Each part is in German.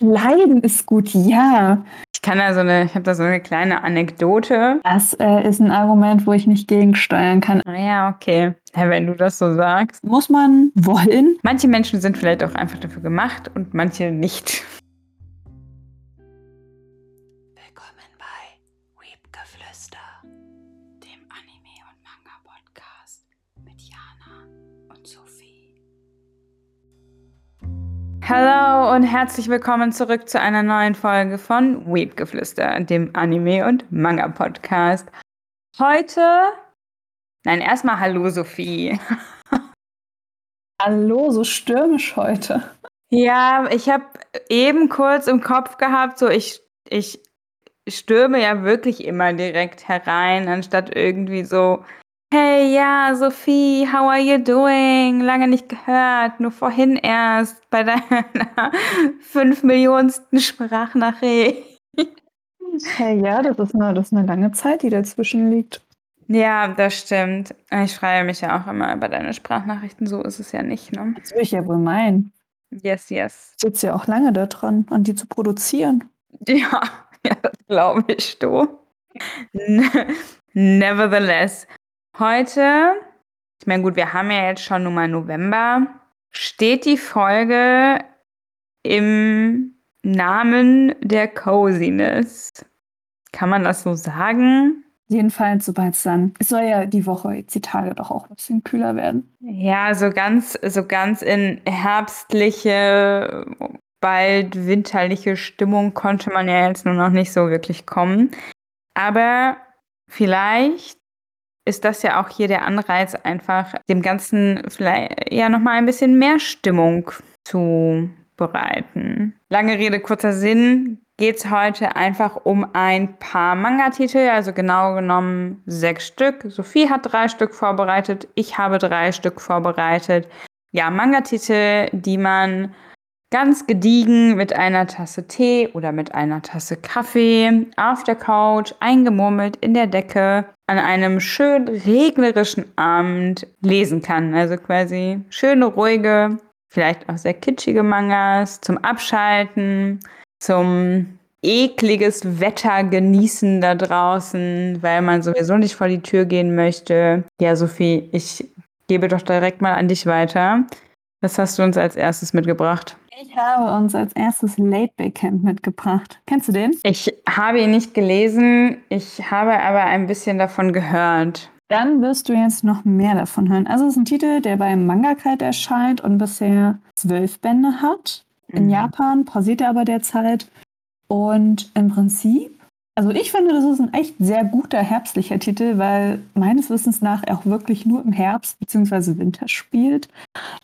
Leiden ist gut, ja. Ich kann da so eine, ich habe da so eine kleine Anekdote. Das äh, ist ein Argument, wo ich nicht gegensteuern kann. Ah ja, okay. Ja, wenn du das so sagst. Muss man wollen? Manche Menschen sind vielleicht auch einfach dafür gemacht und manche nicht. Hallo und herzlich willkommen zurück zu einer neuen Folge von Weebgeflüster, dem Anime- und Manga-Podcast. Heute, nein, erstmal Hallo Sophie. Hallo, so stürmisch heute. Ja, ich habe eben kurz im Kopf gehabt, so ich, ich stürme ja wirklich immer direkt herein, anstatt irgendwie so, hey, ja, Sophie, how are you doing? Lange nicht gehört, nur vorhin erst bei deiner fünf Millionsten Sprachnachricht. Hey, ja, das ist, eine, das ist eine lange Zeit, die dazwischen liegt. Ja, das stimmt. Ich freue mich ja auch immer über deine Sprachnachrichten, so ist es ja nicht, ne? Das will ich ja wohl meinen. Yes, yes. Ich sitze ja auch lange da dran, an die zu produzieren. Ja, ja das glaube ich, du. Nevertheless, heute, ich meine, gut, wir haben ja jetzt schon nun mal November, steht die Folge im Namen der Coziness. Kann man das so sagen? Jedenfalls, sobald es dann. Es soll ja die Woche, jetzt die Tage doch auch ein bisschen kühler werden. Ja, so ganz, so ganz in herbstliche, bald winterliche Stimmung konnte man ja jetzt nur noch nicht so wirklich kommen. Aber vielleicht ist das ja auch hier der Anreiz, einfach dem Ganzen vielleicht ja nochmal ein bisschen mehr Stimmung zu bereiten. Lange Rede, kurzer Sinn, geht es heute einfach um ein paar Manga-Titel, also genau genommen sechs Stück. Sophie hat drei Stück vorbereitet, ich habe drei Stück vorbereitet. Ja, Manga-Titel, die man ganz gediegen mit einer Tasse Tee oder mit einer Tasse Kaffee auf der Couch, eingemurmelt in der Decke, an einem schön regnerischen Abend lesen kann. Also quasi schöne, ruhige, vielleicht auch sehr kitschige Mangas zum Abschalten, zum ekliges Wetter genießen da draußen, weil man sowieso nicht vor die Tür gehen möchte. Ja, Sophie, ich gebe doch direkt mal an dich weiter. Was hast du uns als erstes mitgebracht? Ich habe uns als erstes Late Bay Camp mitgebracht. Kennst du den? Ich habe ihn nicht gelesen, ich habe aber ein bisschen davon gehört. Dann wirst du jetzt noch mehr davon hören. Also es ist ein Titel, der beim Manga Kite erscheint und bisher zwölf Bände hat. In Mhm. Japan pausiert er aber derzeit. Und im Prinzip, also ich finde, das ist ein echt sehr guter herbstlicher Titel, weil meines Wissens nach auch wirklich nur im Herbst bzw. Winter spielt.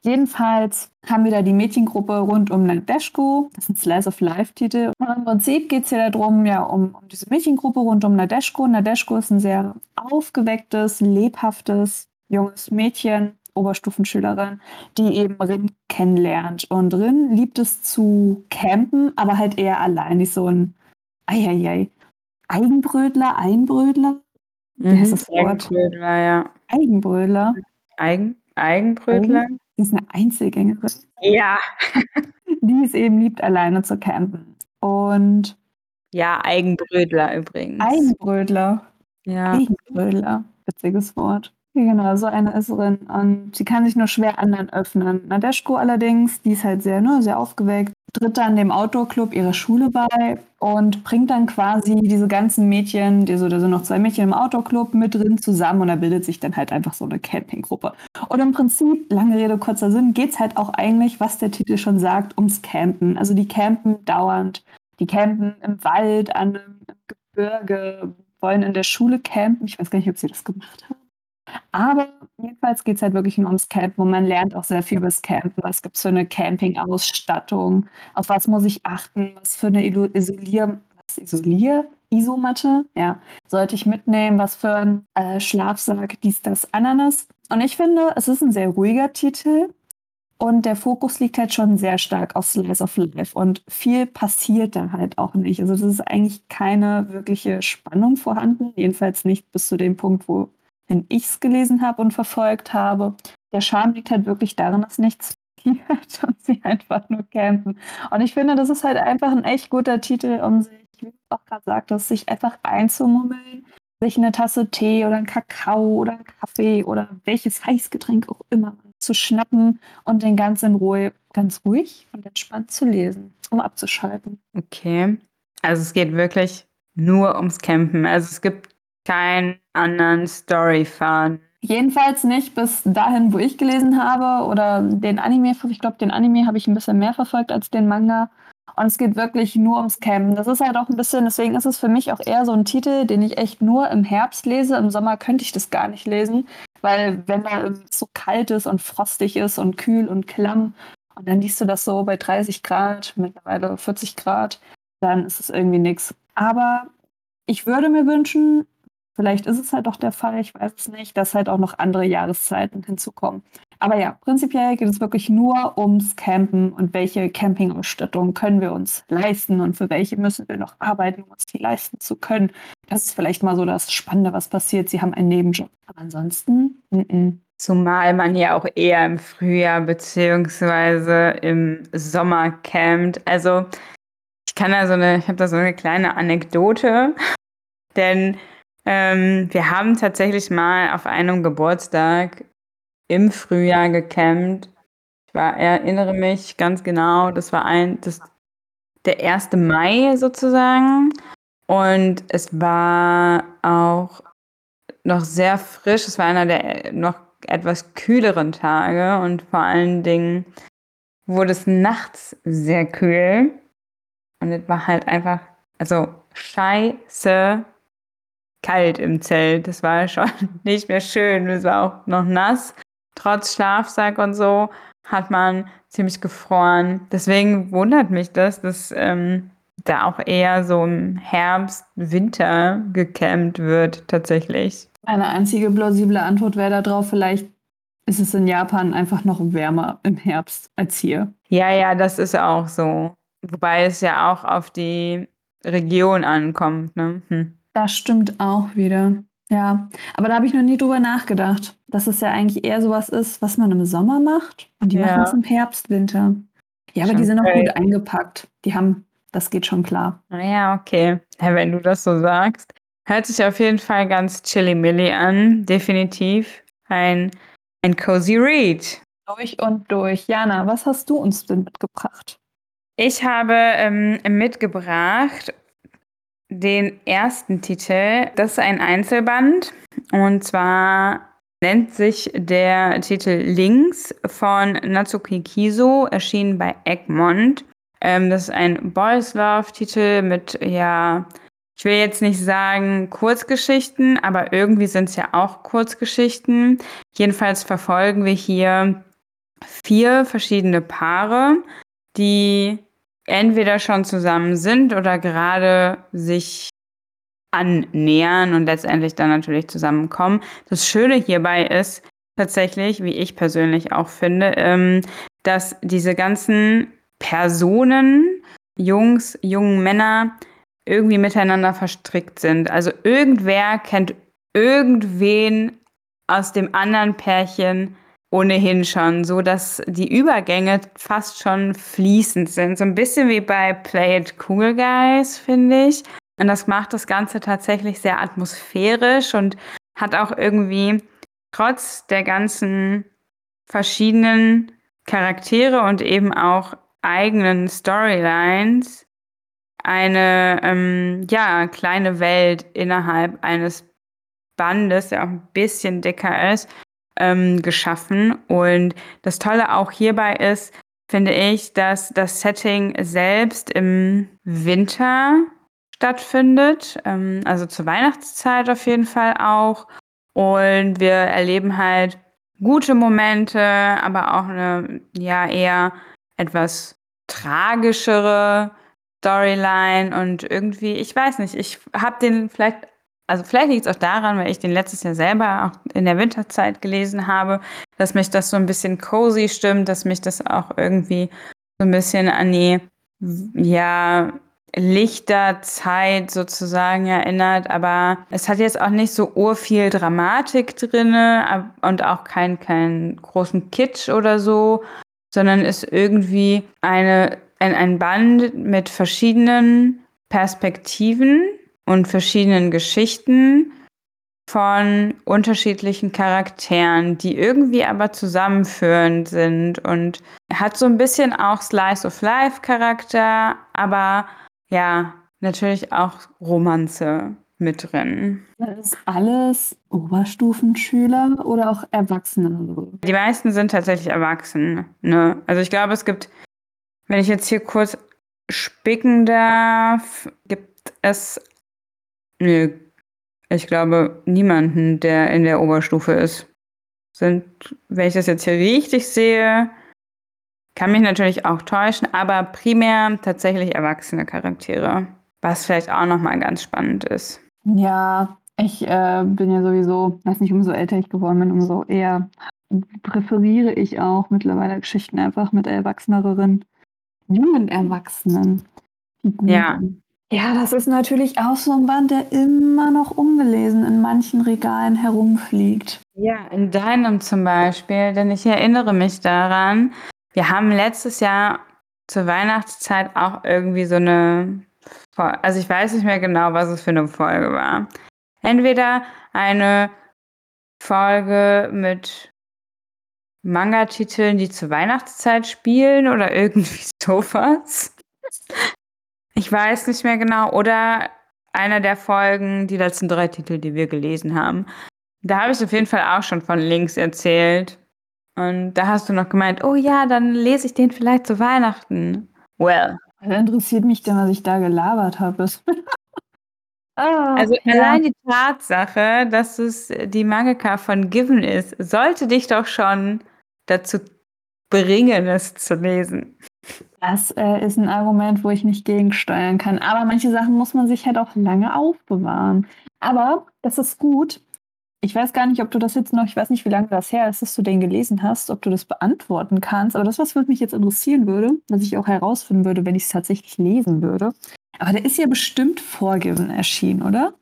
Jedenfalls haben wir da die Mädchengruppe rund um Nadeshko. Das ist ein Slice of Life-Titel. Und im Prinzip geht es ja darum, ja, um, um diese Mädchengruppe rund um Nadeshko. Nadeshko ist ein sehr aufgewecktes, lebhaftes, junges Mädchen, Oberstufenschülerin, die eben Rin kennenlernt. Und Rin liebt es zu campen, aber halt eher allein. Ist so ein Eieiei. Eigenbrötler, Einbrötler? Wie heißt das Wort? Eigenbrötler, ja. Eigenbrötler. Eigen, Eigenbrötler? Die ist eine Einzelgängerin, Ja. die es eben liebt, alleine zu campen. Und Ja, Eigenbrötler übrigens. Eigenbrötler. ja. Eigenbrötler. Witziges Wort. Genau, so eine ist Rin. Und sie kann sich nur schwer anderen öffnen. Nadeschko allerdings, die ist halt sehr, ne, sehr aufgeweckt, tritt dann dem Outdoor-Club ihrer Schule bei und bringt dann quasi diese ganzen Mädchen, die so, da sind noch zwei Mädchen im Outdoor-Club mit drin zusammen und da bildet sich dann halt einfach so eine Campinggruppe. Und im Prinzip, lange Rede, kurzer Sinn, geht es halt auch eigentlich, was der Titel schon sagt, ums Campen. Also die campen dauernd. Die campen im Wald, an einem Gebirge, wollen in der Schule campen. Ich weiß gar nicht, ob sie das gemacht haben. Aber jedenfalls geht es halt wirklich nur ums Campen und man lernt auch sehr viel über das Campen. Was gibt es für eine Campingausstattung? Auf was muss ich achten? Was für eine Ilo- Isolier... Was, Isolier? Isomatte? Ja, sollte ich mitnehmen? Was für ein äh, Schlafsack? Dies, das, Ananas. Und ich finde, es ist ein sehr ruhiger Titel. Und der Fokus liegt halt schon sehr stark auf Slice of Life. Und viel passiert da halt auch nicht. Also, das ist eigentlich keine wirkliche Spannung vorhanden. Jedenfalls nicht bis zu dem Punkt, wo wenn ich es gelesen habe und verfolgt habe. Der Charme liegt halt wirklich darin, dass nichts passiert und sie einfach nur campen. Und ich finde, das ist halt einfach ein echt guter Titel, um sich, wie du auch gerade sagtest, sich einfach einzumummeln, sich eine Tasse Tee oder einen Kakao oder einen Kaffee oder welches Heißgetränk auch immer zu schnappen und den ganz in Ruhe, ganz ruhig und entspannt zu lesen, um abzuschalten. Okay. Also es geht wirklich nur ums Campen. Also es gibt keinen anderen Story-Faden. Jedenfalls nicht bis dahin, wo ich gelesen habe oder den Anime. Ich glaube, den Anime habe ich ein bisschen mehr verfolgt als den Manga. Und es geht wirklich nur ums Campen. Das ist halt auch ein bisschen, deswegen ist es für mich auch eher so ein Titel, den ich echt nur im Herbst lese. Im Sommer könnte ich das gar nicht lesen, weil wenn da so kalt ist und frostig ist und kühl und klamm und dann liest du das so bei 30 Grad, mittlerweile 40 Grad, dann ist es irgendwie nichts. Aber ich würde mir wünschen, Vielleicht ist es halt auch der Fall, ich weiß es nicht, dass halt auch noch andere Jahreszeiten hinzukommen. Aber ja, prinzipiell geht es wirklich nur ums Campen und welche Campingausstattung können wir uns leisten und für welche müssen wir noch arbeiten, um uns die leisten zu können. Das ist vielleicht mal so das Spannende, was passiert. Sie haben einen Nebenjob. Aber ansonsten, n -n. Zumal man ja auch eher im Frühjahr beziehungsweise im Sommer campt. Also ich kann da so eine, ich habe da so eine kleine Anekdote, denn ähm, wir haben tatsächlich mal auf einem Geburtstag im Frühjahr gecampt. Ich war, erinnere mich ganz genau, das war ein, das, der 1. Mai sozusagen. Und es war auch noch sehr frisch. Es war einer der noch etwas kühleren Tage und vor allen Dingen wurde es nachts sehr kühl. Und es war halt einfach, also scheiße kalt im Zelt. Das war schon nicht mehr schön. Es war auch noch nass. Trotz Schlafsack und so hat man ziemlich gefroren. Deswegen wundert mich das, dass ähm, da auch eher so im Herbst, Winter gecampt wird tatsächlich. Eine einzige plausible Antwort wäre darauf, vielleicht ist es in Japan einfach noch wärmer im Herbst als hier. Ja, ja, das ist auch so. Wobei es ja auch auf die Region ankommt. Ne? Hm. Das stimmt auch wieder. Ja, aber da habe ich noch nie drüber nachgedacht, dass es ja eigentlich eher sowas ist, was man im Sommer macht und die ja. machen es im Herbst, Winter. Ja, aber schon die sind auch gut eingepackt. Die haben, das geht schon klar. Naja, okay. Ja, wenn du das so sagst. Hört sich auf jeden Fall ganz chilly-milly an. Definitiv ein, ein cozy Read. Durch und durch. Jana, was hast du uns denn mitgebracht? Ich habe ähm, mitgebracht den ersten Titel. Das ist ein Einzelband und zwar nennt sich der Titel Links von Natsuki Kiso, erschienen bei Egmont. Ähm, das ist ein Boys Love-Titel mit, ja, ich will jetzt nicht sagen Kurzgeschichten, aber irgendwie sind es ja auch Kurzgeschichten. Jedenfalls verfolgen wir hier vier verschiedene Paare, die entweder schon zusammen sind oder gerade sich annähern und letztendlich dann natürlich zusammenkommen. Das Schöne hierbei ist tatsächlich, wie ich persönlich auch finde, ähm, dass diese ganzen Personen, Jungs, jungen Männer, irgendwie miteinander verstrickt sind. Also irgendwer kennt irgendwen aus dem anderen Pärchen ohnehin schon, so dass die Übergänge fast schon fließend sind. So ein bisschen wie bei Play It Cool Guys, finde ich. Und das macht das Ganze tatsächlich sehr atmosphärisch und hat auch irgendwie trotz der ganzen verschiedenen Charaktere und eben auch eigenen Storylines eine ähm, ja, kleine Welt innerhalb eines Bandes, der auch ein bisschen dicker ist, ähm, geschaffen. Und das Tolle auch hierbei ist, finde ich, dass das Setting selbst im Winter stattfindet, ähm, also zur Weihnachtszeit auf jeden Fall auch. Und wir erleben halt gute Momente, aber auch eine ja eher etwas tragischere Storyline und irgendwie, ich weiß nicht, ich habe den vielleicht also vielleicht liegt es auch daran, weil ich den letztes Jahr selber auch in der Winterzeit gelesen habe, dass mich das so ein bisschen cozy stimmt, dass mich das auch irgendwie so ein bisschen an die ja Lichterzeit sozusagen erinnert, aber es hat jetzt auch nicht so urviel Dramatik drinne und auch keinen keinen großen Kitsch oder so, sondern ist irgendwie eine, ein, ein Band mit verschiedenen Perspektiven und verschiedenen Geschichten von unterschiedlichen Charakteren, die irgendwie aber zusammenführend sind und hat so ein bisschen auch Slice of Life Charakter, aber ja, natürlich auch Romanze mit drin. Das ist alles Oberstufenschüler oder auch Erwachsene? Die meisten sind tatsächlich erwachsen. Ne? Also ich glaube, es gibt, wenn ich jetzt hier kurz spicken darf, gibt es, nö, ich glaube, niemanden, der in der Oberstufe ist. Sind, wenn ich das jetzt hier richtig sehe, kann mich natürlich auch täuschen, aber primär tatsächlich erwachsene Charaktere. Was vielleicht auch nochmal ganz spannend ist. Ja, ich äh, bin ja sowieso, weiß nicht, umso älter ich geworden bin, umso eher präferiere ich auch mittlerweile Geschichten einfach mit erwachseneren, jungen Erwachsenen. Ja. Ja, das ist natürlich auch so ein Band, der immer noch ungelesen in manchen Regalen herumfliegt. Ja, in deinem zum Beispiel, denn ich erinnere mich daran, wir haben letztes Jahr zur Weihnachtszeit auch irgendwie so eine, also ich weiß nicht mehr genau, was es für eine Folge war. Entweder eine Folge mit Manga-Titeln, die zur Weihnachtszeit spielen oder irgendwie sowas. Ich weiß nicht mehr genau. Oder einer der Folgen, die letzten drei Titel, die wir gelesen haben. Da habe ich auf jeden Fall auch schon von Links erzählt. Und da hast du noch gemeint, oh ja, dann lese ich den vielleicht zu Weihnachten. Well. Da interessiert mich denn, was ich da gelabert habe. ah, also ja. allein die Tatsache, dass es die Mangaka von Given ist, sollte dich doch schon dazu bringen, es zu lesen. Das äh, ist ein Argument, wo ich nicht gegensteuern kann. Aber manche Sachen muss man sich halt auch lange aufbewahren. Aber das ist gut. Ich weiß gar nicht, ob du das jetzt noch, ich weiß nicht, wie lange das her ist, dass du den gelesen hast, ob du das beantworten kannst. Aber das, was mich jetzt interessieren würde, was ich auch herausfinden würde, wenn ich es tatsächlich lesen würde. Aber der ist ja bestimmt vorgeben erschienen, oder?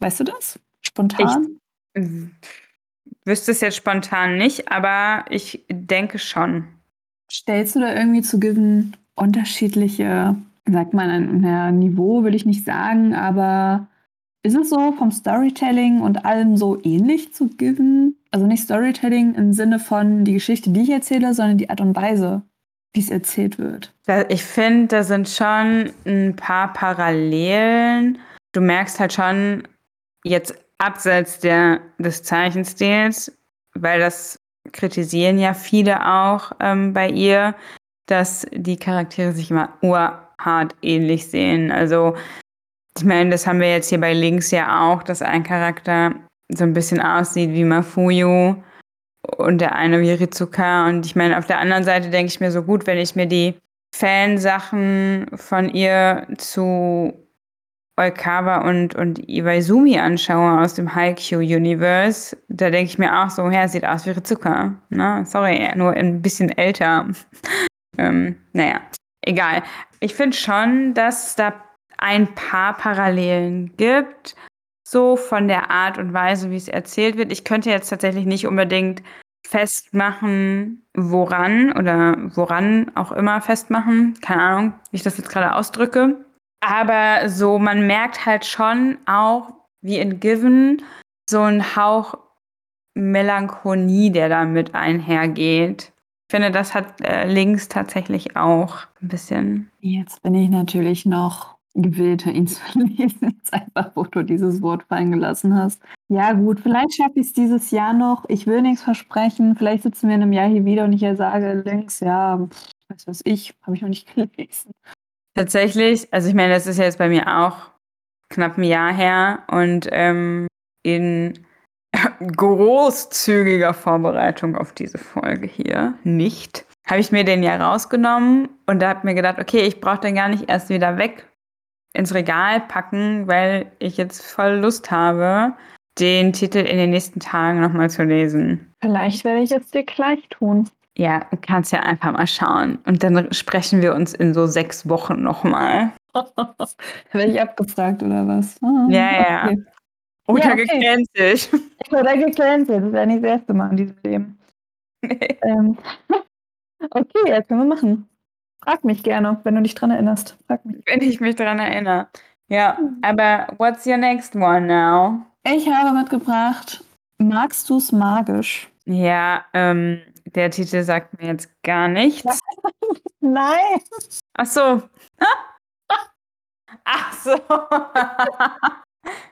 Weißt du das? Spontan? Ich wüsste es jetzt spontan nicht, aber ich denke schon. Stellst du da irgendwie zu Given unterschiedliche, sagt man, ein Niveau will ich nicht sagen, aber ist es so vom Storytelling und allem so ähnlich zu Given? Also nicht Storytelling im Sinne von die Geschichte, die ich erzähle, sondern die Art und Weise, wie es erzählt wird. Ich finde, da sind schon ein paar Parallelen. Du merkst halt schon jetzt abseits der, des Zeichenstils, weil das kritisieren ja viele auch ähm, bei ihr, dass die Charaktere sich immer urhart ähnlich sehen. Also, ich meine, das haben wir jetzt hier bei Links ja auch, dass ein Charakter so ein bisschen aussieht wie Mafuyu und der eine wie Rizuka. Und ich meine, auf der anderen Seite denke ich mir so gut, wenn ich mir die Fansachen von ihr zu Oikawa und, und Iwaizumi anschaue aus dem Haikyuu-Universe, da denke ich mir auch so, ja, sieht aus wie Rizuka. Ne? Sorry, nur ein bisschen älter. ähm, naja, egal. Ich finde schon, dass es da ein paar Parallelen gibt, so von der Art und Weise, wie es erzählt wird. Ich könnte jetzt tatsächlich nicht unbedingt festmachen, woran oder woran auch immer festmachen. Keine Ahnung, wie ich das jetzt gerade ausdrücke. Aber so, man merkt halt schon auch, wie in Given, so ein Hauch Melancholie, der damit einhergeht. Ich finde, das hat äh, Links tatsächlich auch ein bisschen. Jetzt bin ich natürlich noch gewillt, ihn zu lesen, jetzt einfach, wo du dieses Wort fallen gelassen hast. Ja, gut, vielleicht schaffe ich es dieses Jahr noch. Ich will nichts versprechen. Vielleicht sitzen wir in einem Jahr hier wieder und ich sage, Links, ja, weiß was ich, habe ich noch nicht gelesen. Tatsächlich, also ich meine, das ist ja jetzt bei mir auch knapp ein Jahr her und ähm, in großzügiger Vorbereitung auf diese Folge hier nicht, habe ich mir den ja rausgenommen und da habe mir gedacht, okay, ich brauche den gar nicht erst wieder weg ins Regal packen, weil ich jetzt voll Lust habe, den Titel in den nächsten Tagen nochmal zu lesen. Vielleicht werde ich es dir gleich tun. Ja, kannst ja einfach mal schauen. Und dann sprechen wir uns in so sechs Wochen nochmal. Werde ich abgefragt oder was? Ah, ja, ja. Okay. Oder ja, okay. gecancelt. Oder gecancelt. Das ist ja nicht das erste Mal in diesem Leben. ähm. Okay, ja, können wir machen. Frag mich gerne, wenn du dich dran erinnerst. Frag mich. Wenn ich mich dran erinnere. Ja, aber what's your next one now? Ich habe mitgebracht, magst du es magisch? Ja, ähm, der Titel sagt mir jetzt gar nichts. Nein. Ach so. Ach so. ja,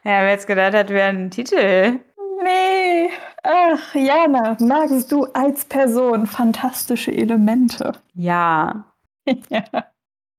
wer jetzt gedacht hat, wäre ein Titel. Nee. Ach, Jana, magst du als Person fantastische Elemente? Ja. ja.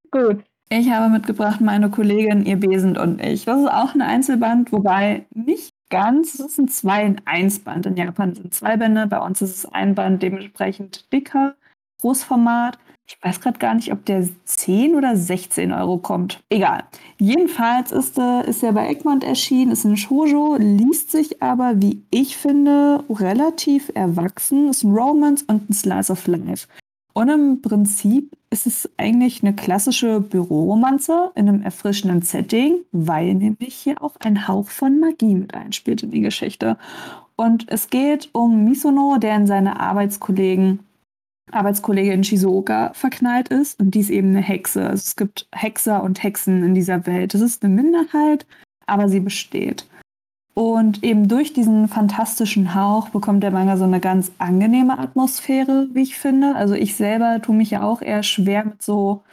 Gut. Ich habe mitgebracht meine Kollegin, ihr Besend und ich. Das ist auch ein Einzelband, wobei nicht ganz. Es ist ein 2 in 1 Band. In Japan sind zwei Bände, bei uns ist es ein Band, dementsprechend dicker, Großformat. Ich weiß gerade gar nicht, ob der 10 oder 16 Euro kommt. Egal. Jedenfalls ist, äh, ist er bei Egmont erschienen, ist ein Shoujo, liest sich aber, wie ich finde, relativ erwachsen. Ist ein Romance und ein Slice of Life. Und im Prinzip ist es eigentlich eine klassische Büroromanze in einem erfrischenden Setting, weil nämlich hier auch ein Hauch von Magie mit einspielt in die Geschichte. Und es geht um Misono, der in seine Arbeitskollegen Arbeitskollegin Shizuoka verknallt ist und die ist eben eine Hexe. Also es gibt Hexer und Hexen in dieser Welt. Es ist eine Minderheit, aber sie besteht. Und eben durch diesen fantastischen Hauch bekommt der Manga so eine ganz angenehme Atmosphäre, wie ich finde. Also ich selber tue mich ja auch eher schwer mit so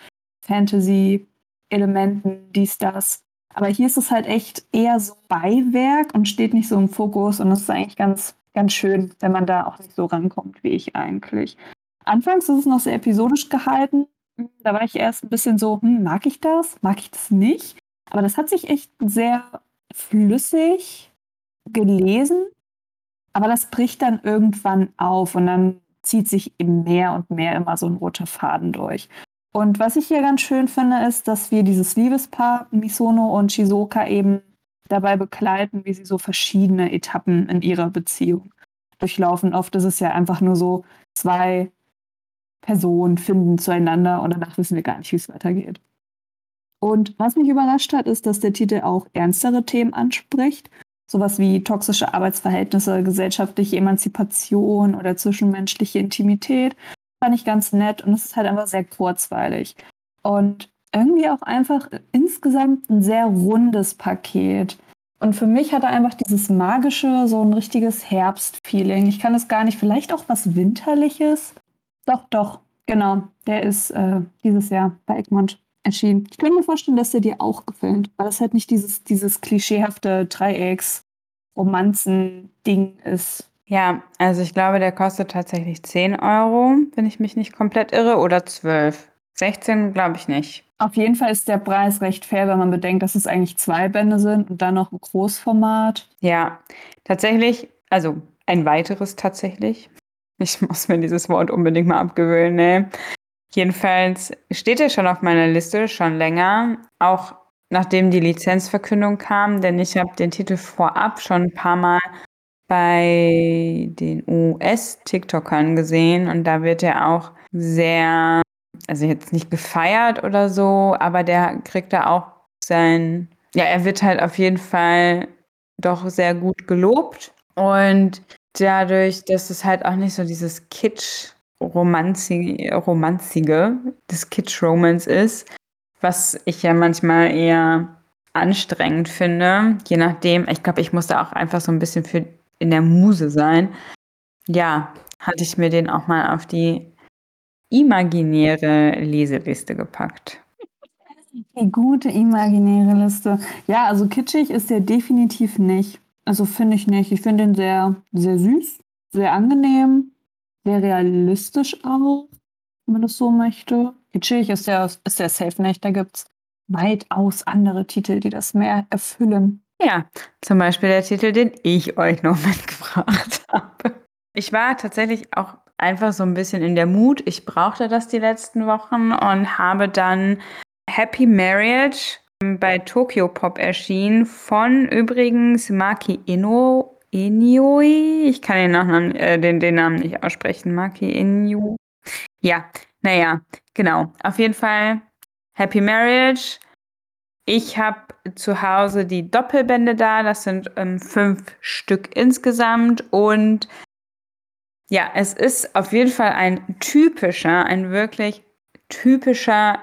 Fantasy-Elementen, dies, das. Aber hier ist es halt echt eher so Beiwerk und steht nicht so im Fokus. Und das ist eigentlich ganz, ganz schön, wenn man da auch nicht so rankommt wie ich eigentlich. Anfangs ist es noch sehr episodisch gehalten. Da war ich erst ein bisschen so, hm, mag ich das? Mag ich das nicht? Aber das hat sich echt sehr flüssig gelesen, aber das bricht dann irgendwann auf und dann zieht sich eben mehr und mehr immer so ein roter Faden durch. Und was ich hier ganz schön finde, ist, dass wir dieses Liebespaar Misono und Shizuoka eben dabei begleiten, wie sie so verschiedene Etappen in ihrer Beziehung durchlaufen. Oft ist es ja einfach nur so, zwei Personen finden zueinander und danach wissen wir gar nicht, wie es weitergeht. Und was mich überrascht hat, ist, dass der Titel auch ernstere Themen anspricht. Sowas wie toxische Arbeitsverhältnisse, gesellschaftliche Emanzipation oder zwischenmenschliche Intimität. Fand ich ganz nett und es ist halt einfach sehr kurzweilig. Und irgendwie auch einfach insgesamt ein sehr rundes Paket. Und für mich hat er einfach dieses magische, so ein richtiges Herbstfeeling. Ich kann es gar nicht, vielleicht auch was Winterliches. Doch, doch, genau. Der ist äh, dieses Jahr bei Egmont erschienen. Ich könnte mir vorstellen, dass der dir auch gefällt, weil das halt nicht dieses, dieses klischeehafte Dreiecks-Romanzen-Ding ist. Ja, also ich glaube, der kostet tatsächlich 10 Euro, wenn ich mich nicht komplett irre, oder 12. 16 glaube ich nicht. Auf jeden Fall ist der Preis recht fair, wenn man bedenkt, dass es eigentlich zwei Bände sind und dann noch ein Großformat. Ja, tatsächlich, also ein weiteres tatsächlich. Ich muss mir dieses Wort unbedingt mal abgewöhnen, ne? Jedenfalls steht er schon auf meiner Liste, schon länger, auch nachdem die Lizenzverkündung kam, denn ich habe den Titel vorab schon ein paar Mal bei den US-TikTokern gesehen und da wird er auch sehr, also jetzt nicht gefeiert oder so, aber der kriegt da auch sein, ja, er wird halt auf jeden Fall doch sehr gut gelobt und dadurch, dass es halt auch nicht so dieses Kitsch Romanzi Romanzige des Kitsch-Romance ist, was ich ja manchmal eher anstrengend finde, je nachdem. Ich glaube, ich musste auch einfach so ein bisschen für in der Muse sein. Ja, hatte ich mir den auch mal auf die imaginäre Leseliste gepackt. Die gute imaginäre Liste. Ja, also kitschig ist der definitiv nicht. Also finde ich nicht. Ich finde ihn sehr, sehr süß, sehr angenehm, sehr realistisch auch, wenn man das so möchte. Kitschig ist der, ist der safe nicht. Da gibt es weitaus andere Titel, die das mehr erfüllen. Ja, zum Beispiel der Titel, den ich euch noch mitgebracht habe. Ich war tatsächlich auch einfach so ein bisschen in der Mut. Ich brauchte das die letzten Wochen und habe dann Happy Marriage bei Tokyo Pop erschienen von übrigens Maki Ino Inioi. Ich kann den, Nachnamen, äh, den, den Namen nicht aussprechen. Maki Inu. Ja, naja, genau. Auf jeden Fall Happy Marriage. Ich habe zu Hause die Doppelbände da. Das sind ähm, fünf Stück insgesamt. Und Ja, es ist auf jeden Fall ein typischer, ein wirklich typischer,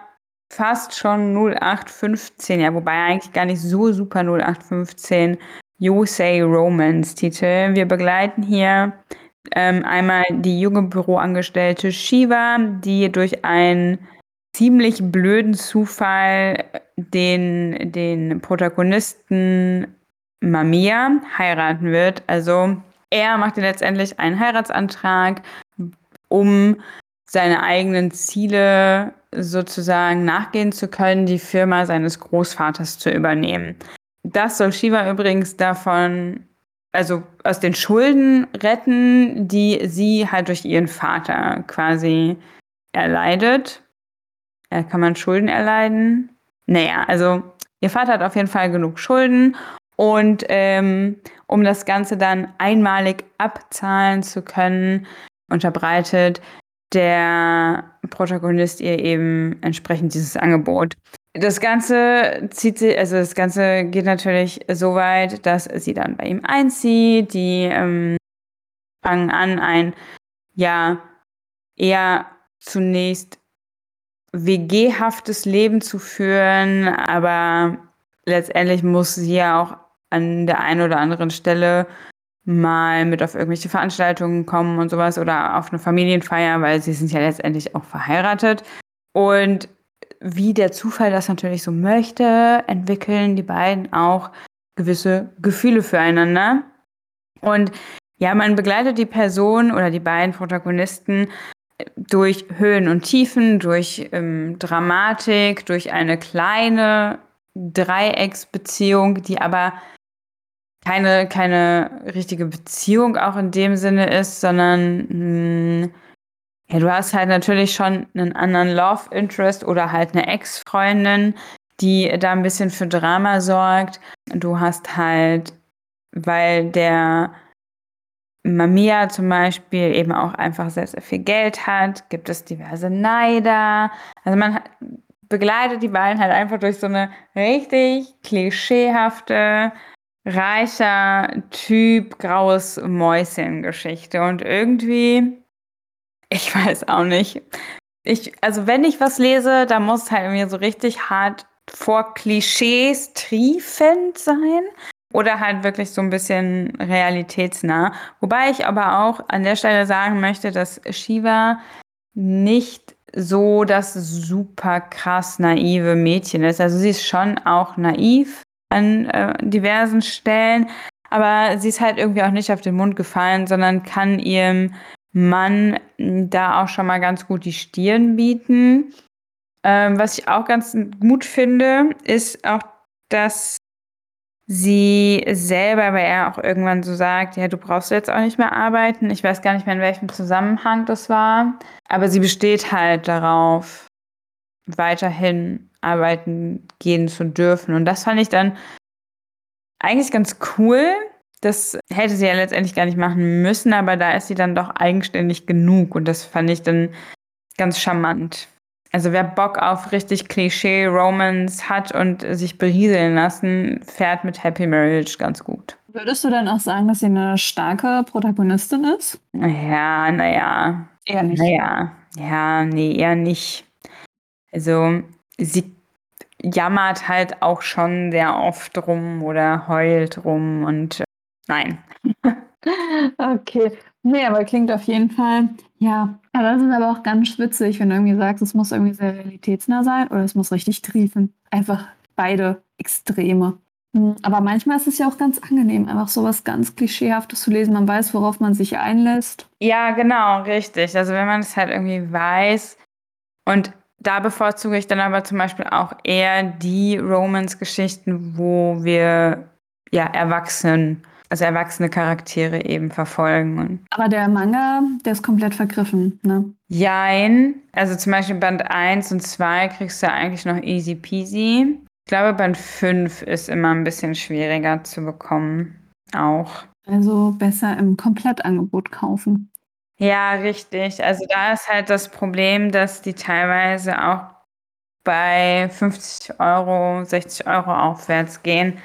fast schon 0815, ja, wobei eigentlich gar nicht so super 0815 Yosei Romance Titel. Wir begleiten hier ähm, einmal die junge Büroangestellte Shiva, die durch einen ziemlich blöden Zufall den, den Protagonisten Mamiya heiraten wird. Also er macht letztendlich einen Heiratsantrag, um seine eigenen Ziele sozusagen nachgehen zu können, die Firma seines Großvaters zu übernehmen. Das soll Shiva übrigens davon, also aus den Schulden retten, die sie halt durch ihren Vater quasi erleidet. Äh, kann man Schulden erleiden? Naja, also ihr Vater hat auf jeden Fall genug Schulden und ähm, um das Ganze dann einmalig abzahlen zu können, unterbreitet der Protagonist ihr eben entsprechend dieses Angebot. Das Ganze zieht sie, also das Ganze geht natürlich so weit, dass sie dann bei ihm einzieht. Die ähm, fangen an, ein ja eher zunächst WG-haftes Leben zu führen, aber letztendlich muss sie ja auch an der einen oder anderen Stelle mal mit auf irgendwelche Veranstaltungen kommen und sowas oder auf eine Familienfeier, weil sie sind ja letztendlich auch verheiratet. Und wie der Zufall das natürlich so möchte, entwickeln die beiden auch gewisse Gefühle füreinander. Und ja, man begleitet die Person oder die beiden Protagonisten durch Höhen und Tiefen, durch ähm, Dramatik, durch eine kleine Dreiecksbeziehung, die aber keine, keine richtige Beziehung auch in dem Sinne ist, sondern mh, hm, ja, du hast halt natürlich schon einen anderen Love Interest oder halt eine Ex-Freundin, die da ein bisschen für Drama sorgt. Du hast halt, weil der Mamiya zum Beispiel eben auch einfach sehr, sehr viel Geld hat, gibt es diverse Neider. Also man begleitet die beiden halt einfach durch so eine richtig klischeehafte reicher Typ, graues Mäuschen-Geschichte. Und irgendwie, ich weiß auch nicht. Ich, also wenn ich was lese, da muss es halt irgendwie so richtig hart vor Klischees triefend sein. Oder halt wirklich so ein bisschen realitätsnah. Wobei ich aber auch an der Stelle sagen möchte, dass Shiva nicht so das super krass naive Mädchen ist. Also sie ist schon auch naiv, an äh, diversen Stellen. Aber sie ist halt irgendwie auch nicht auf den Mund gefallen, sondern kann ihrem Mann da auch schon mal ganz gut die Stirn bieten. Ähm, was ich auch ganz gut finde, ist auch, dass sie selber, weil er auch irgendwann so sagt, ja, du brauchst jetzt auch nicht mehr arbeiten. Ich weiß gar nicht mehr, in welchem Zusammenhang das war. Aber sie besteht halt darauf, weiterhin arbeiten gehen zu dürfen. Und das fand ich dann eigentlich ganz cool. Das hätte sie ja letztendlich gar nicht machen müssen, aber da ist sie dann doch eigenständig genug. Und das fand ich dann ganz charmant. Also wer Bock auf richtig Klischee-Romance hat und sich berieseln lassen, fährt mit Happy Marriage ganz gut. Würdest du dann auch sagen, dass sie eine starke Protagonistin ist? Ja, naja. Eher nicht. Naja, ja, nee, eher nicht. Also sie jammert halt auch schon sehr oft rum oder heult rum und nein. okay. Nee, aber klingt auf jeden Fall, ja. Aber das ist aber auch ganz witzig, wenn du irgendwie sagst, es muss irgendwie sehr realitätsnah sein oder es muss richtig triefen. Einfach beide Extreme. Hm, aber manchmal ist es ja auch ganz angenehm, einfach so was ganz Klischeehaftes zu lesen. Man weiß, worauf man sich einlässt. Ja, genau, richtig. Also wenn man es halt irgendwie weiß und da bevorzuge ich dann aber zum Beispiel auch eher die Romance-Geschichten, wo wir ja Erwachsenen, also erwachsene Charaktere eben verfolgen. Aber der Manga, der ist komplett vergriffen, ne? Jein. Also zum Beispiel Band 1 und 2 kriegst du eigentlich noch easy peasy. Ich glaube, Band 5 ist immer ein bisschen schwieriger zu bekommen. Auch. Also besser im Komplettangebot kaufen. Ja, richtig. Also da ist halt das Problem, dass die teilweise auch bei 50 Euro, 60 Euro aufwärts gehen.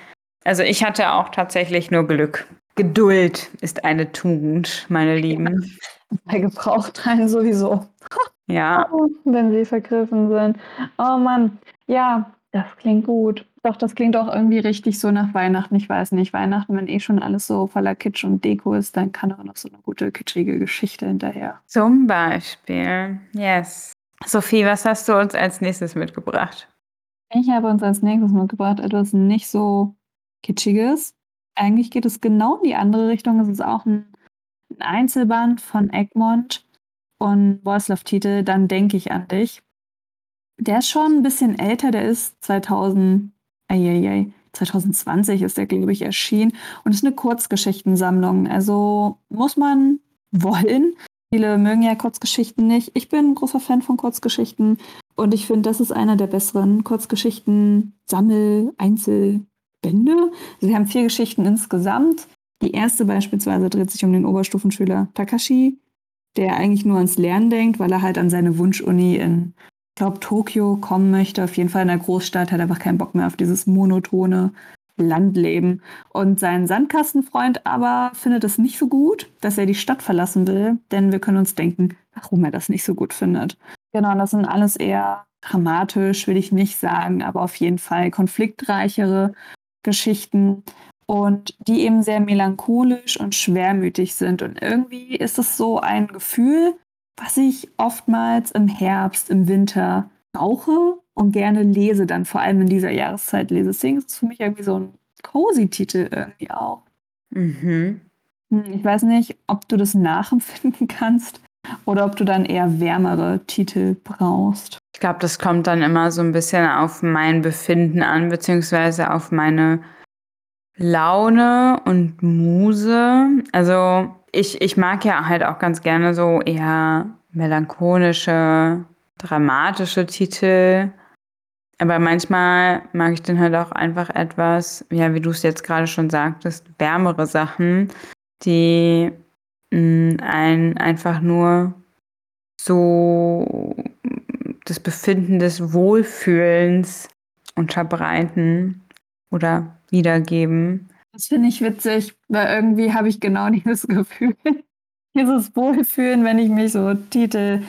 Also ich hatte auch tatsächlich nur Glück. Geduld ist eine Tugend, meine Lieben. Bei Gebrauchteilen sowieso. Ja. Wenn sie vergriffen sind. Oh Mann. Ja, das klingt gut. Doch, das klingt auch irgendwie richtig so nach Weihnachten. Ich weiß nicht, Weihnachten, wenn eh schon alles so voller Kitsch und Deko ist, dann kann auch noch so eine gute kitschige Geschichte hinterher. Zum Beispiel. Yes. Sophie, was hast du uns als nächstes mitgebracht? Ich habe uns als nächstes mitgebracht etwas nicht so Kitschiges. Eigentlich geht es genau in die andere Richtung. Es ist auch ein, ein Einzelband von Egmont und Boyslav-Titel Dann denke ich an dich. Der ist schon ein bisschen älter, der ist 2000, ai, 2020 ist der, glaube ich, erschienen und ist eine Kurzgeschichtensammlung. Also muss man wollen. Viele mögen ja Kurzgeschichten nicht. Ich bin ein großer Fan von Kurzgeschichten und ich finde, das ist einer der besseren Kurzgeschichten, Sammel, Einzelbände. Also wir haben vier Geschichten insgesamt. Die erste beispielsweise dreht sich um den Oberstufenschüler Takashi, der eigentlich nur ans Lernen denkt, weil er halt an seine Wunschuni in, ich glaube, Tokio kommen möchte. Auf jeden Fall in der Großstadt, hat einfach keinen Bock mehr auf dieses monotone Landleben. Und sein Sandkastenfreund aber findet es nicht so gut, dass er die Stadt verlassen will, denn wir können uns denken, warum er das nicht so gut findet. Genau, das sind alles eher dramatisch, will ich nicht sagen, aber auf jeden Fall konfliktreichere Geschichten und die eben sehr melancholisch und schwermütig sind. Und irgendwie ist es so ein Gefühl, was ich oftmals im Herbst, im Winter brauche und gerne lese, dann vor allem in dieser Jahreszeit lese. Deswegen ist es für mich irgendwie so ein cozy-Titel irgendwie auch. Mhm. Hm, Ich weiß nicht, ob du das nachempfinden kannst oder ob du dann eher wärmere Titel brauchst. Ich glaube, das kommt dann immer so ein bisschen auf mein Befinden an, beziehungsweise auf meine Laune und Muse. Also ich, ich mag ja halt auch ganz gerne so eher melancholische, dramatische Titel. Aber manchmal mag ich dann halt auch einfach etwas, ja, wie du es jetzt gerade schon sagtest, wärmere Sachen, die mh, einen einfach nur so das Befinden des Wohlfühlens unterbreiten oder wiedergeben. Das finde ich witzig, weil irgendwie habe ich genau dieses Gefühl. Dieses Wohlfühlen, wenn ich mich so Titel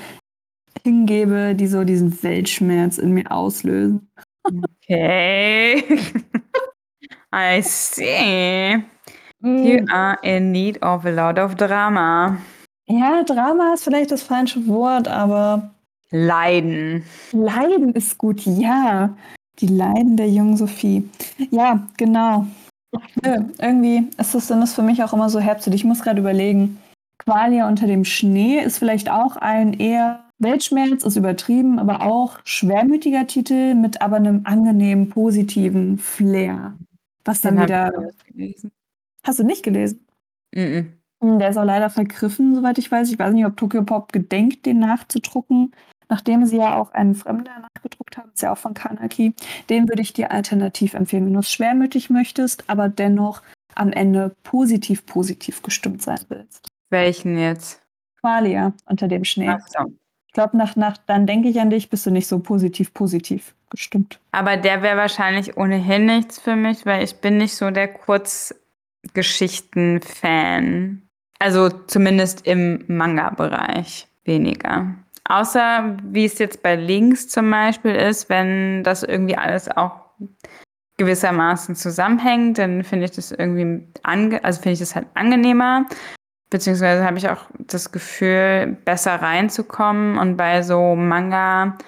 hingebe, die so diesen Weltschmerz in mir auslösen. Okay. I see. You are in need of a lot of drama. Ja, Drama ist vielleicht das falsche Wort, aber Leiden. Leiden ist gut, ja. Die Leiden der jungen Sophie. Ja, genau. Nö, irgendwie ist das, dann ist für mich auch immer so herbstlich. Ich muss gerade überlegen. Qualia unter dem Schnee ist vielleicht auch ein eher Weltschmerz, ist übertrieben, aber auch schwermütiger Titel mit aber einem angenehmen, positiven Flair. Was dann Den wieder. Hast du nicht gelesen? Mhm. Hm, Der ist auch leider vergriffen, soweit ich weiß. Ich weiß nicht, ob Tokyo Pop gedenkt, den nachzudrucken, nachdem sie ja auch einen Fremder nachgedruckt haben. Ist ja auch von Kanaki. Den würde ich dir alternativ empfehlen, wenn du es schwermütig möchtest, aber dennoch am Ende positiv, positiv gestimmt sein willst. Welchen jetzt? Qualia unter dem Schnee. Ach so. Ich glaube, nach, nach dann denke ich an dich, bist du nicht so positiv, positiv gestimmt. Aber der wäre wahrscheinlich ohnehin nichts für mich, weil ich bin nicht so der Kurzgeschichten-Fan. Also zumindest im Manga-Bereich weniger. Außer wie es jetzt bei Links zum Beispiel ist, wenn das irgendwie alles auch gewissermaßen zusammenhängt, dann finde ich das irgendwie ange also finde ich das halt angenehmer. Beziehungsweise habe ich auch das Gefühl, besser reinzukommen. Und bei so Manga-Titeln,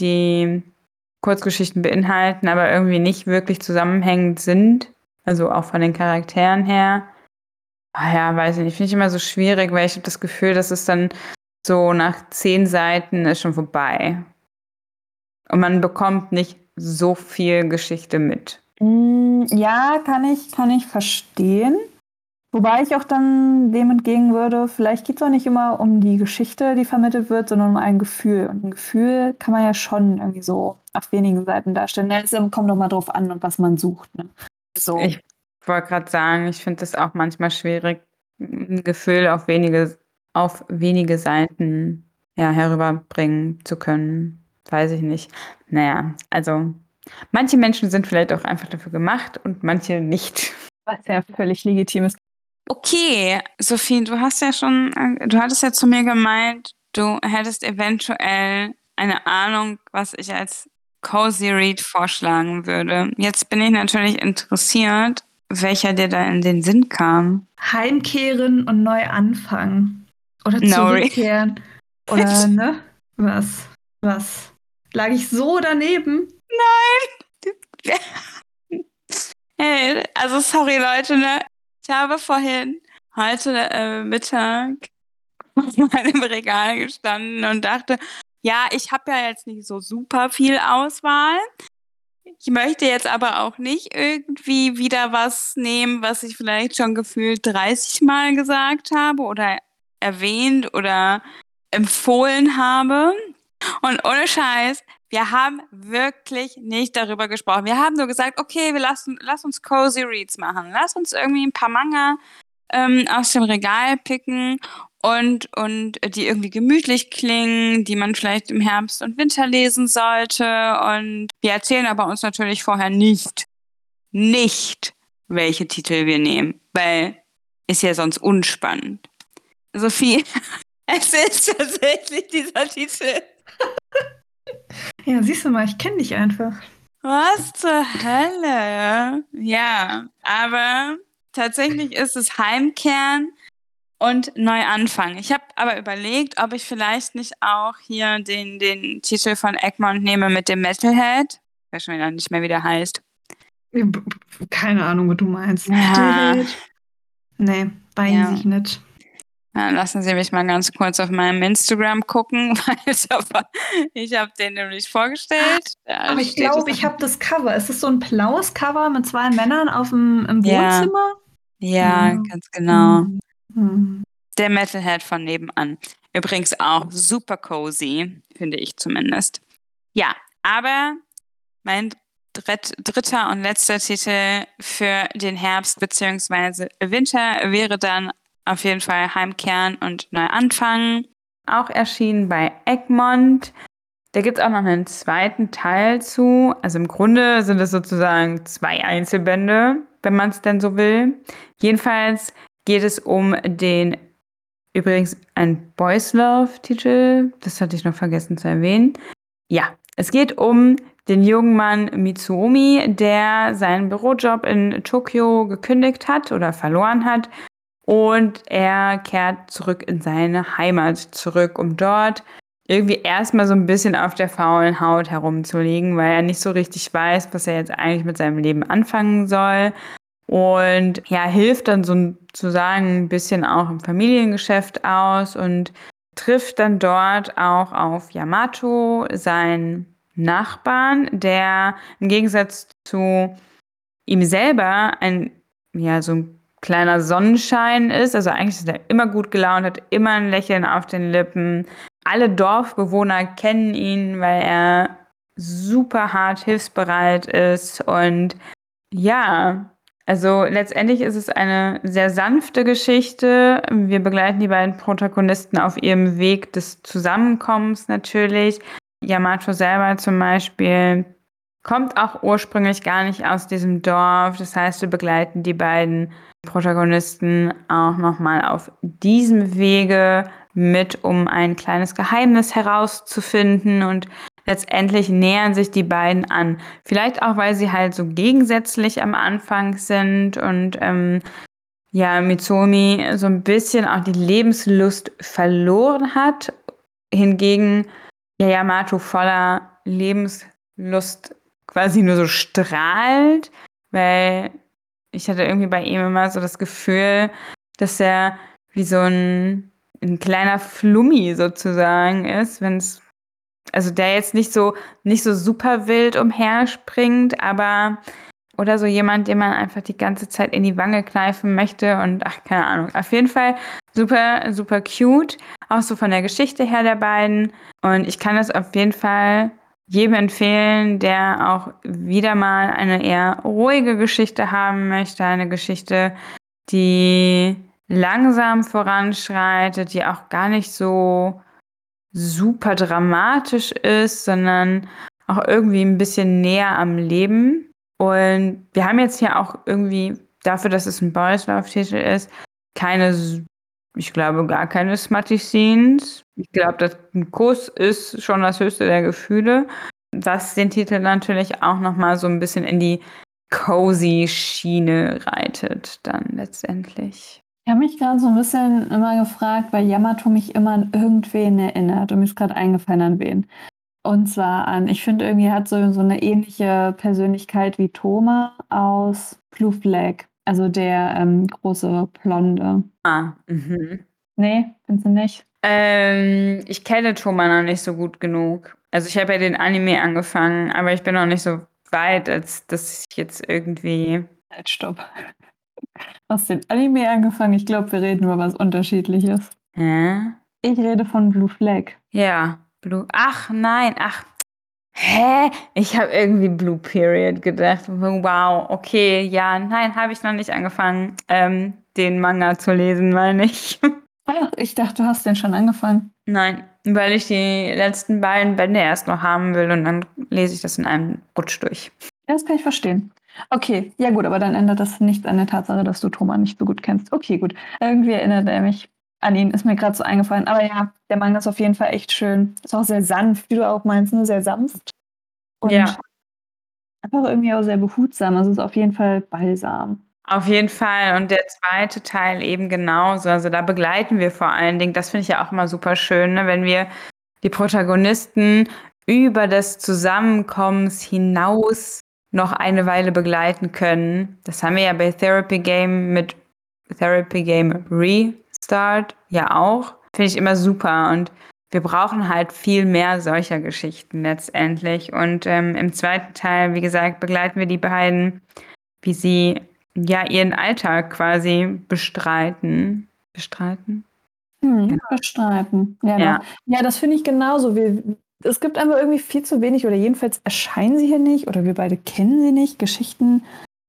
die Kurzgeschichten beinhalten, aber irgendwie nicht wirklich zusammenhängend sind, also auch von den Charakteren her, ah ja, weiß ich nicht, finde ich immer so schwierig, weil ich habe das Gefühl, dass es dann so nach zehn Seiten ist schon vorbei. Und man bekommt nicht so viel Geschichte mit. Mm, Ja, kann ich, kann ich verstehen. Wobei ich auch dann dem entgegen würde, vielleicht geht es auch nicht immer um die Geschichte, die vermittelt wird, sondern um ein Gefühl. Und ein Gefühl kann man ja schon irgendwie so auf wenigen Seiten darstellen. Es kommt doch mal drauf an, was man sucht. Ne? So. Ich wollte gerade sagen, ich finde das auch manchmal schwierig, ein Gefühl auf wenige, auf wenige Seiten ja, herüberbringen zu können. Weiß ich nicht. Naja, also manche Menschen sind vielleicht auch einfach dafür gemacht und manche nicht. Was ja völlig legitim ist. Okay, Sophie, du hast ja schon, äh, du hattest ja zu mir gemeint, du hättest eventuell eine Ahnung, was ich als Cozy Read vorschlagen würde. Jetzt bin ich natürlich interessiert, welcher dir da in den Sinn kam. Heimkehren und neu anfangen. Oder No, zurückkehren. Oder, ne? Was? Was? Lag ich so daneben? Hey, also sorry Leute, ne? Ich habe vorhin heute äh, Mittag auf meinem Regal gestanden und dachte, ja, ich habe ja jetzt nicht so super viel Auswahl. Ich möchte jetzt aber auch nicht irgendwie wieder was nehmen, was ich vielleicht schon gefühlt 30 Mal gesagt habe oder erwähnt oder empfohlen habe. Und ohne Scheiß, wir haben wirklich nicht darüber gesprochen. Wir haben nur gesagt, okay, wir lassen, lass uns Cozy Reads machen. Lass uns irgendwie ein paar Manga ähm, aus dem Regal picken und, und die irgendwie gemütlich klingen, die man vielleicht im Herbst und Winter lesen sollte. Und wir erzählen aber uns natürlich vorher nicht, nicht, welche Titel wir nehmen, weil ist ja sonst unspannend. Sophie, es ist tatsächlich dieser Titel. Ja, siehst du mal, ich kenne dich einfach. Was zur Hölle? Ja, aber tatsächlich ist es Heimkehren und Neuanfang. Ich habe aber überlegt, ob ich vielleicht nicht auch hier den, den Titel von Egmont nehme mit dem Metalhead. Ich weiß schon wieder nicht mehr, wie der heißt. Keine Ahnung, was du meinst. Ja. Nee, weiß Ja. ich nicht. Ja, lassen Sie mich mal ganz kurz auf meinem Instagram gucken, weil ich habe hab den nämlich vorgestellt. Da Aber ich glaube, ich habe das Cover. Ist es so ein blaues Cover mit zwei Männern auf dem. Wohnzimmer? Ja, Ja. ganz genau. Hm. Der Metalhead von nebenan. Übrigens auch super cozy, finde ich zumindest. Ja, aber mein dritt, dritter und letzter Titel für den Herbst bzw. Winter wäre dann auf jeden Fall Heimkehren und Neuanfangen. Auch erschienen bei Egmont. Da gibt es auch noch einen zweiten Teil zu. Also im Grunde sind es sozusagen zwei Einzelbände, wenn man es denn so will. Jedenfalls geht es um den übrigens ein Boys Love Titel. Das hatte ich noch vergessen zu erwähnen. Ja, es geht um den jungen Mann Mitsuomi, der seinen Bürojob in Tokio gekündigt hat oder verloren hat. Und er kehrt zurück in seine Heimat zurück, um dort irgendwie erstmal so ein bisschen auf der faulen Haut herumzulegen, weil er nicht so richtig weiß, was er jetzt eigentlich mit seinem Leben anfangen soll. Und ja, hilft dann sozusagen ein bisschen auch im Familiengeschäft aus und trifft dann dort auch auf Yamato, seinen Nachbarn, der im Gegensatz zu ihm selber ein, ja, so ein kleiner Sonnenschein ist. Also eigentlich ist er immer gut gelaunt, hat immer ein Lächeln auf den Lippen. Alle Dorfbewohner kennen ihn, weil er super hart hilfsbereit ist und ja, also letztendlich ist es eine sehr sanfte Geschichte. Wir begleiten die beiden Protagonisten auf ihrem Weg des Zusammenkommens natürlich. Yamato selber zum Beispiel kommt auch ursprünglich gar nicht aus diesem Dorf. Das heißt, wir begleiten die beiden Protagonisten auch nochmal auf diesem Wege mit, um ein kleines Geheimnis herauszufinden und letztendlich nähern sich die beiden an. Vielleicht auch, weil sie halt so gegensätzlich am Anfang sind und ähm, ja, Mitsuomi so ein bisschen auch die Lebenslust verloren hat. Hingegen ja, Yamato voller Lebenslust quasi nur so strahlt, weil ich hatte irgendwie bei ihm immer so das Gefühl, dass er wie so ein, ein kleiner Flummi sozusagen ist, wenn es also der jetzt nicht so nicht so super wild umherspringt, aber oder so jemand, den man einfach die ganze Zeit in die Wange kneifen möchte und ach keine Ahnung. Auf jeden Fall super super cute, auch so von der Geschichte her der beiden und ich kann das auf jeden Fall jedem empfehlen, der auch wieder mal eine eher ruhige Geschichte haben möchte, eine Geschichte, die langsam voranschreitet, die auch gar nicht so super dramatisch ist, sondern auch irgendwie ein bisschen näher am Leben. Und wir haben jetzt hier auch irgendwie, dafür, dass es ein Boys Love Titel ist, keine, ich glaube, gar keine smutty Scenes. Ich glaube, das ein Kuss ist schon das höchste der Gefühle. Was den Titel natürlich auch nochmal so ein bisschen in die cozy Schiene reitet, dann letztendlich. Ich habe mich gerade so ein bisschen immer gefragt, weil Yamato mich immer an irgendwen erinnert und mir ist gerade eingefallen an wen. Und zwar an, ich finde irgendwie er hat so, so eine ähnliche Persönlichkeit wie Thoma aus Blue Flag. Also der ähm, große Blonde. Ah, mhm. Nee, findest du nicht? Ähm, ich kenne Thomas noch nicht so gut genug. Also ich habe ja den Anime angefangen, aber ich bin noch nicht so weit, als dass ich jetzt irgendwie. Halt, stopp. Hast den Anime angefangen? Ich glaube, wir reden über was Unterschiedliches. Hä? Ich rede von Blue Flag. Ja, Blue. Ach nein, ach. Hä? Ich habe irgendwie Blue Period gedacht. Wow, okay, ja, nein, habe ich noch nicht angefangen, ähm, den Manga zu lesen, meine ich. Ach, ich dachte, du hast den schon angefangen. Nein, weil ich die letzten beiden Bände erst noch haben will und dann lese ich das in einem Rutsch durch. Ja, das kann ich verstehen. Okay, ja gut, aber dann ändert das nichts an der Tatsache, dass du Thomas nicht so gut kennst. Okay, gut. Irgendwie erinnert er mich an ihn, ist mir gerade so eingefallen. Aber ja, der Manga ist auf jeden Fall echt schön. Ist auch sehr sanft, wie du auch meinst, nur sehr sanft. Und Ja. einfach irgendwie auch sehr behutsam. Also es ist auf jeden Fall balsam. Auf jeden Fall. Und der zweite Teil eben genauso. Also da begleiten wir vor allen Dingen, das finde ich ja auch immer super schön, ne? wenn wir die Protagonisten über das Zusammenkommens hinaus noch eine Weile begleiten können. Das haben wir ja bei Therapy Game mit Therapy Game Restart ja auch. Finde ich immer super. Und wir brauchen halt viel mehr solcher Geschichten letztendlich. Und ähm, im zweiten Teil, wie gesagt, begleiten wir die beiden, wie sie ja ihren Alltag quasi bestreiten. Bestreiten? Hm, bestreiten. Ja, Ja. ja das finde ich genauso. Wir, es gibt einfach irgendwie viel zu wenig oder jedenfalls erscheinen sie hier nicht oder wir beide kennen sie nicht, Geschichten,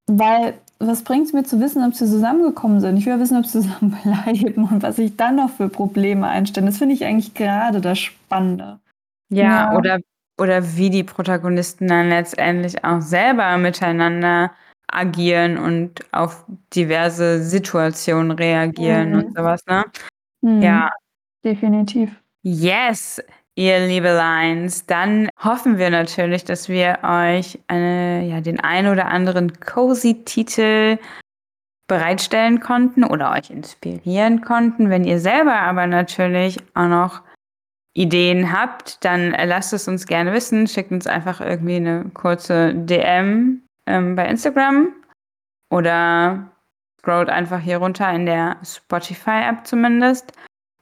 weil was bringt es mir zu wissen, ob sie zusammengekommen sind? Ich will wissen, ob sie zusammen bleiben und was sich dann noch für Probleme einstellen. Das finde ich eigentlich gerade das Spannende. Ja, Ja. Oder, oder wie die Protagonisten dann letztendlich auch selber miteinander agieren und auf diverse Situationen reagieren Mhm. und sowas, ne? Hm, Ja. Definitiv. Yes, ihr liebe Lions, dann hoffen wir natürlich, dass wir euch eine, ja, den ein oder anderen cozy Titel bereitstellen konnten oder euch inspirieren konnten. Wenn ihr selber aber natürlich auch noch Ideen habt, dann lasst es uns gerne wissen. Schickt uns einfach irgendwie eine kurze DM ähm, bei Instagram oder scrollt einfach hier runter in der Spotify-App zumindest.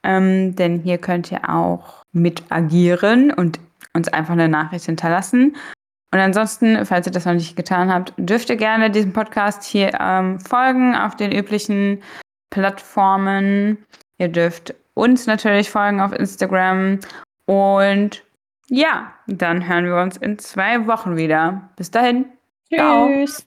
Ähm, denn hier könnt ihr auch mit agieren und uns einfach eine Nachricht hinterlassen. Und ansonsten, falls ihr das noch nicht getan habt, dürft ihr gerne diesem Podcast hier ähm, folgen auf den üblichen Plattformen. Ihr dürft uns natürlich folgen auf Instagram. Und ja, dann hören wir uns in zwei Wochen wieder. Bis dahin. Ciao. Tschüss.